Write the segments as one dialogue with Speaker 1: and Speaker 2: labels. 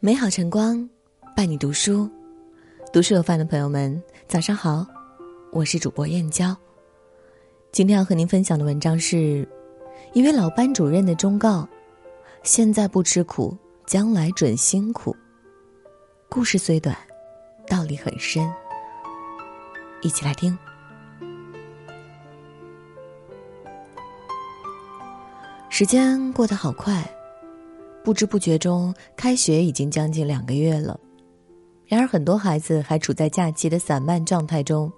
Speaker 1: 美好晨光，伴你读书。读书有饭的朋友们，早上好，我是主播燕娇。今天要和您分享的文章是一位老班主任的忠告：现在不吃苦，将来准辛苦。故事虽短，道理很深。一起来听。时间过得好快。不知不觉中，开学已经将近两个月了。然而，很多孩子还处在假期的散漫状态中，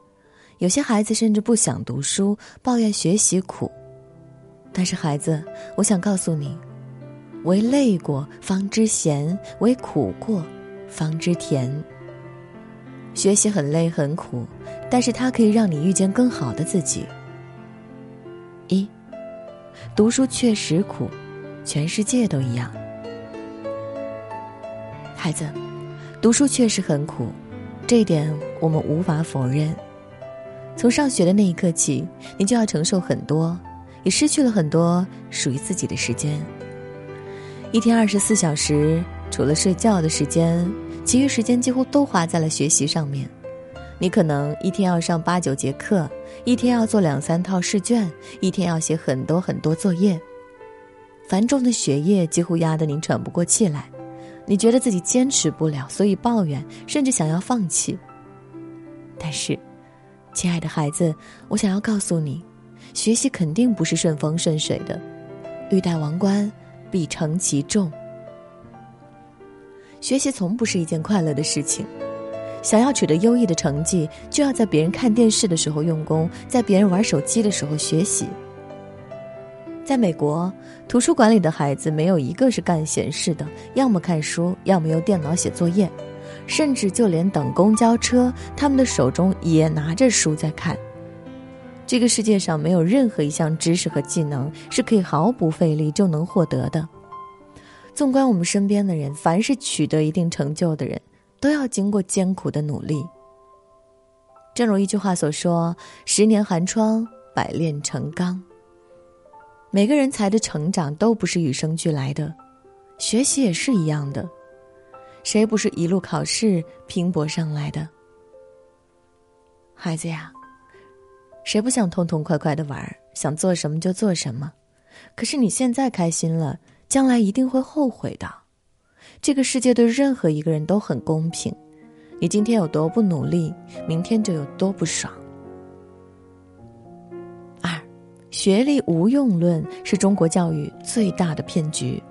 Speaker 1: 有些孩子甚至不想读书，抱怨学习苦。但是，孩子，我想告诉你：唯累过方知咸，唯苦过方知甜。学习很累很苦，但是它可以让你遇见更好的自己。读书确实苦，全世界都一样。孩子，读书确实很苦，这一点我们无法否认。从上学的那一刻起，你就要承受很多，也失去了很多属于自己的时间。一天二十四小时，除了睡觉的时间，其余时间几乎都花在了学习上面。你可能一天要上八九节课，一天要做两三套试卷，一天要写很多很多作业，繁重的学业几乎压得你喘不过气来。你觉得自己坚持不了，所以抱怨，甚至想要放弃。但是，亲爱的孩子，我想要告诉你，学习肯定不是顺风顺水的，欲戴王冠，必承其重。学习从不是一件快乐的事情，想要取得优异的成绩，就要在别人看电视的时候用功，在别人玩手机的时候学习。在美国，图书馆里的孩子没有一个是干闲事的，要么看书，要么用电脑写作业，甚至就连等公交车，他们的手中也拿着书在看。这个世界上没有任何一项知识和技能是可以毫不费力就能获得的。纵观我们身边的人，凡是取得一定成就的人，都要经过艰苦的努力。正如一句话所说：“十年寒窗，百炼成钢。”每个人才的成长都不是与生俱来的，学习也是一样的，谁不是一路考试拼搏上来的？孩子呀，谁不想痛痛快快的玩，想做什么就做什么？可是你现在开心了，将来一定会后悔的。这个世界对任何一个人都很公平，你今天有多不努力，明天就有多不爽。二学历无用论是中国教育最大的骗局。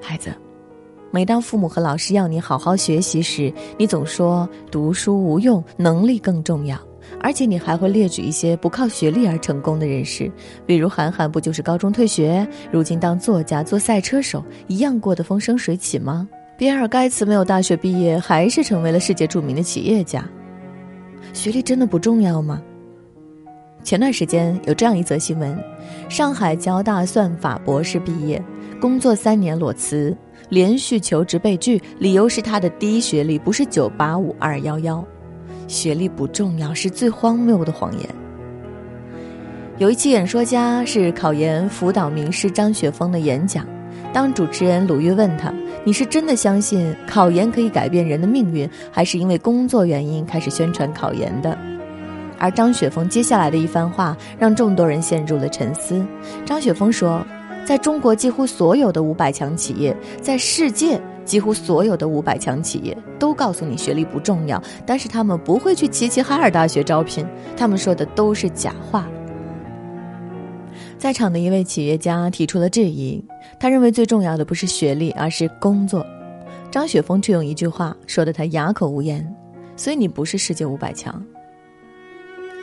Speaker 1: 孩子，每当父母和老师要你好好学习时，你总说读书无用，能力更重要，而且你还会列举一些不靠学历而成功的人士，比如韩寒不就是高中退学，如今当作家、做赛车手，一样过得风生水起吗？比尔盖茨没有大学毕业，还是成为了世界著名的企业家。学历真的不重要吗？前段时间有这样一则新闻：上海交大算法博士毕业，工作三年裸辞，连续求职被拒，理由是他的低学历不是九八五二幺幺，学历不重要是最荒谬的谎言。有一期演说家是考研辅导名师张雪峰的演讲，当主持人鲁豫问他：“你是真的相信考研可以改变人的命运，还是因为工作原因开始宣传考研的？”而张雪峰接下来的一番话让众多人陷入了沉思。张雪峰说：“在中国，几乎所有的五百强企业，在世界几乎所有的五百强企业都告诉你学历不重要，但是他们不会去齐齐哈尔大学招聘，他们说的都是假话。”在场的一位企业家提出了质疑，他认为最重要的不是学历，而是工作。张雪峰却用一句话说的他哑口无言：“所以你不是世界五百强。”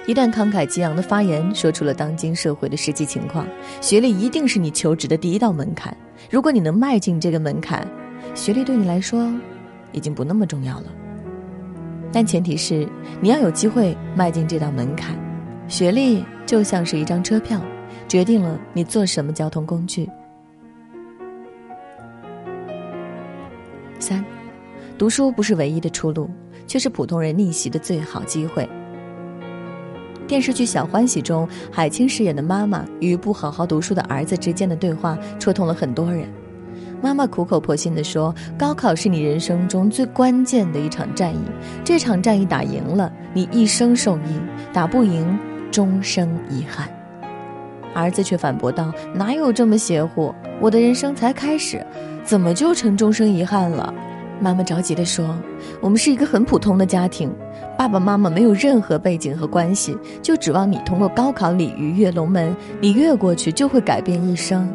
Speaker 1: 一段慷慨激昂的发言，说出了当今社会的实际情况。学历一定是你求职的第一道门槛。如果你能迈进这个门槛，学历对你来说已经不那么重要了。但前提是你要有机会迈进这道门槛。学历就像是一张车票，决定了你坐什么交通工具。三，读书不是唯一的出路，却是普通人逆袭的最好机会。电视剧《小欢喜》中，海清饰演的妈妈与不好好读书的儿子之间的对话，戳痛了很多人。妈妈苦口婆心地说：“高考是你人生中最关键的一场战役，这场战役打赢了，你一生受益；打不赢，终生遗憾。”儿子却反驳道：“哪有这么邪乎？我的人生才开始，怎么就成终生遗憾了？”妈妈着急地说：“我们是一个很普通的家庭，爸爸妈妈没有任何背景和关系，就指望你通过高考鲤鱼跃龙门，你越过去就会改变一生。”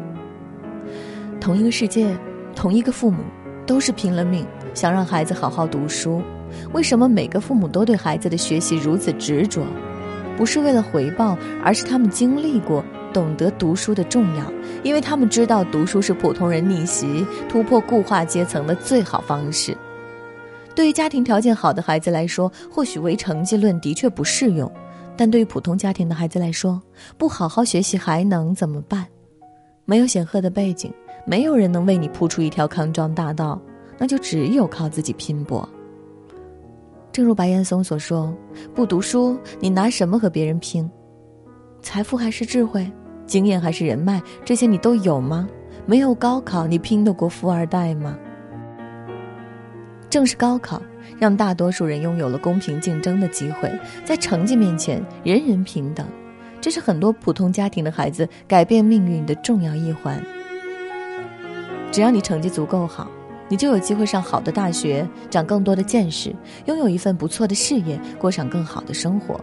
Speaker 1: 同一个世界，同一个父母，都是拼了命想让孩子好好读书。为什么每个父母都对孩子的学习如此执着？不是为了回报，而是他们经历过，懂得读书的重要，因为他们知道读书是普通人逆袭、突破固化阶层的最好方式。对于家庭条件好的孩子来说，或许唯成绩论的确不适用；但对于普通家庭的孩子来说，不好好学习还能怎么办？没有显赫的背景。没有人能为你铺出一条康庄大道，那就只有靠自己拼搏。正如白岩松所说：“不读书，你拿什么和别人拼？财富还是智慧，经验还是人脉，这些你都有吗？没有高考，你拼得过富二代吗？”正是高考，让大多数人拥有了公平竞争的机会，在成绩面前，人人平等。这是很多普通家庭的孩子改变命运的重要一环。只要你成绩足够好，你就有机会上好的大学，长更多的见识，拥有一份不错的事业，过上更好的生活。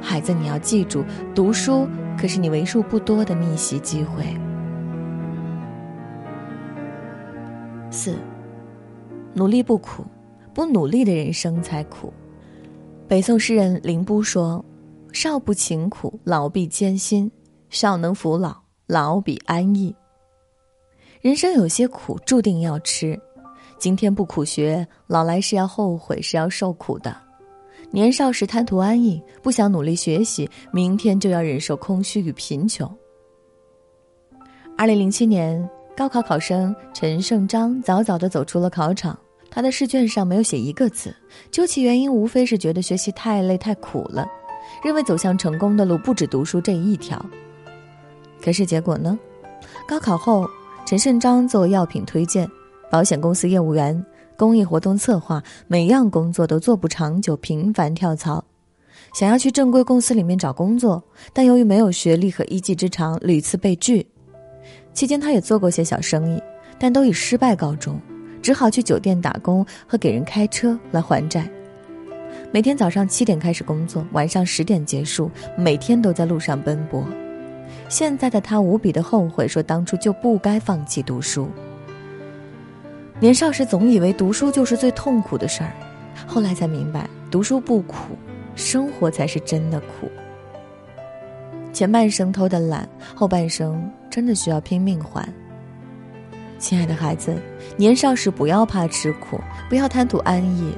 Speaker 1: 孩子，你要记住，读书可是你为数不多的逆袭机会。四，努力不苦，不努力的人生才苦。北宋诗人林逋说：“少不勤苦，老必艰辛；少能扶老，老必安逸。”人生有些苦，注定要吃。今天不苦学，老来是要后悔，是要受苦的。年少时贪图安逸，不想努力学习，明天就要忍受空虚与贫穷。二零零七年，高考考生陈胜章早早的走出了考场，他的试卷上没有写一个字，究其原因，无非是觉得学习太累太苦了，认为走向成功的路不止读书这一条。可是结果呢？高考后。陈胜章做药品推荐、保险公司业务员、公益活动策划，每样工作都做不长久，频繁跳槽。想要去正规公司里面找工作，但由于没有学历和一技之长，屡次被拒。期间，他也做过些小生意，但都以失败告终，只好去酒店打工和给人开车来还债。每天早上七点开始工作，晚上十点结束，每天都在路上奔波。现在的他无比的后悔，说当初就不该放弃读书。年少时总以为读书就是最痛苦的事儿，后来才明白，读书不苦，生活才是真的苦。前半生偷的懒，后半生真的需要拼命还。亲爱的孩子，年少时不要怕吃苦，不要贪图安逸，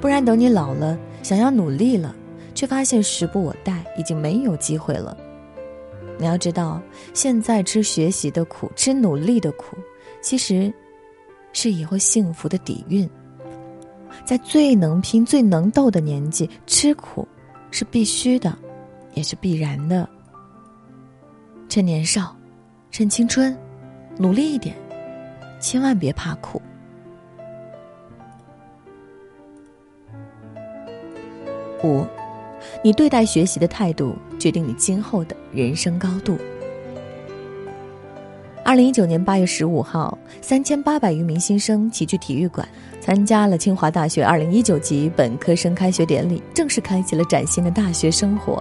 Speaker 1: 不然等你老了，想要努力了，却发现时不我待，已经没有机会了。你要知道，现在吃学习的苦，吃努力的苦，其实是以后幸福的底蕴。在最能拼、最能斗的年纪，吃苦是必须的，也是必然的。趁年少，趁青春，努力一点，千万别怕苦。五。你对待学习的态度，决定你今后的人生高度。二零一九年八月十五号，三千八百余名新生齐聚体育馆，参加了清华大学二零一九级本科生开学典礼，正式开启了崭新的大学生活。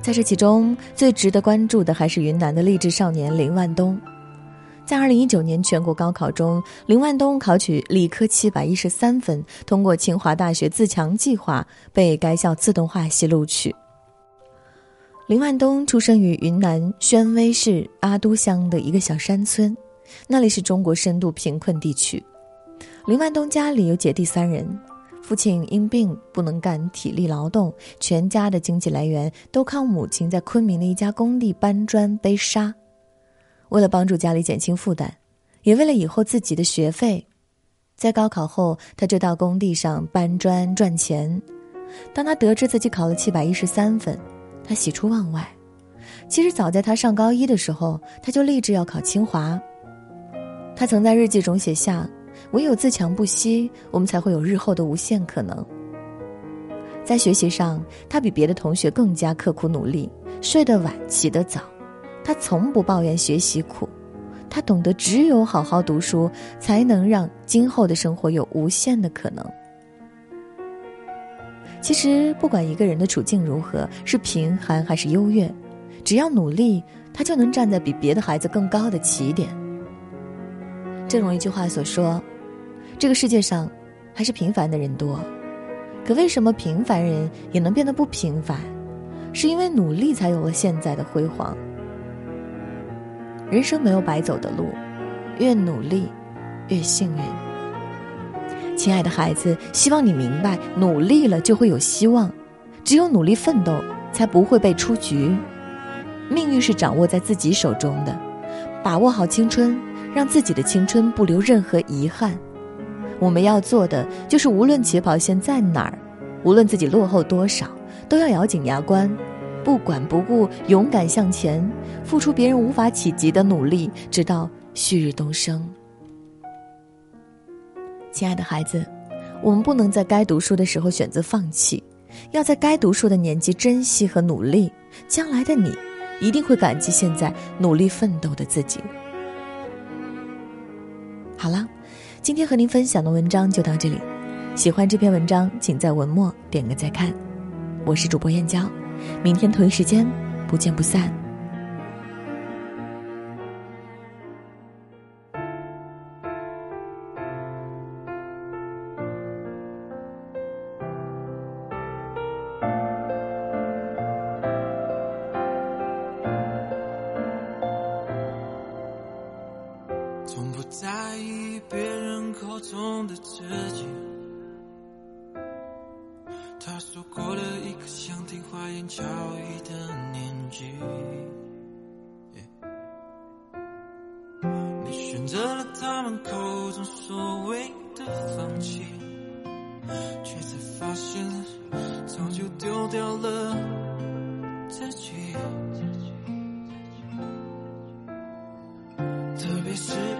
Speaker 1: 在这其中，最值得关注的还是云南的励志少年林万东。在二零一九年全国高考中，林万东考取理科七百一十三分，通过清华大学自强计划，被该校自动化系录取。林万东出生于云南宣威市阿都乡的一个小山村，那里是中国深度贫困地区。林万东家里有姐弟三人，父亲因病不能干体力劳动，全家的经济来源都靠母亲在昆明的一家工地搬砖背沙。为了帮助家里减轻负担，也为了以后自己的学费，在高考后，他就到工地上搬砖赚钱。当他得知自己考了七百一十三分，他喜出望外。其实早在他上高一的时候，他就立志要考清华。他曾在日记中写下：“唯有自强不息，我们才会有日后的无限可能。”在学习上，他比别的同学更加刻苦努力，睡得晚，起得早。他从不抱怨学习苦，他懂得只有好好读书，才能让今后的生活有无限的可能。其实，不管一个人的处境如何，是贫寒还是优越，只要努力，他就能站在比别的孩子更高的起点。正如一句话所说：“这个世界上，还是平凡的人多。”可为什么平凡人也能变得不平凡？是因为努力才有了现在的辉煌。人生没有白走的路，越努力，越幸运。亲爱的孩子，希望你明白，努力了就会有希望，只有努力奋斗，才不会被出局。命运是掌握在自己手中的，把握好青春，让自己的青春不留任何遗憾。我们要做的就是，无论起跑线在哪儿，无论自己落后多少，都要咬紧牙关，不管不顾，勇敢向前，付出别人无法企及的努力，直到旭日东升。亲爱的孩子，我们不能在该读书的时候选择放弃，要在该读书的年纪珍惜和努力。将来的你，一定会感激现在努力奋斗的自己。好了。今天和您分享的文章就到这里，喜欢这篇文章，请在文末点个再看。我是主播燕娇，明天同一时间不见不散。
Speaker 2: 一个想听花言巧语的年纪。你选择了他们口中所谓的放弃，却才发现早就丢掉了自己，特别是。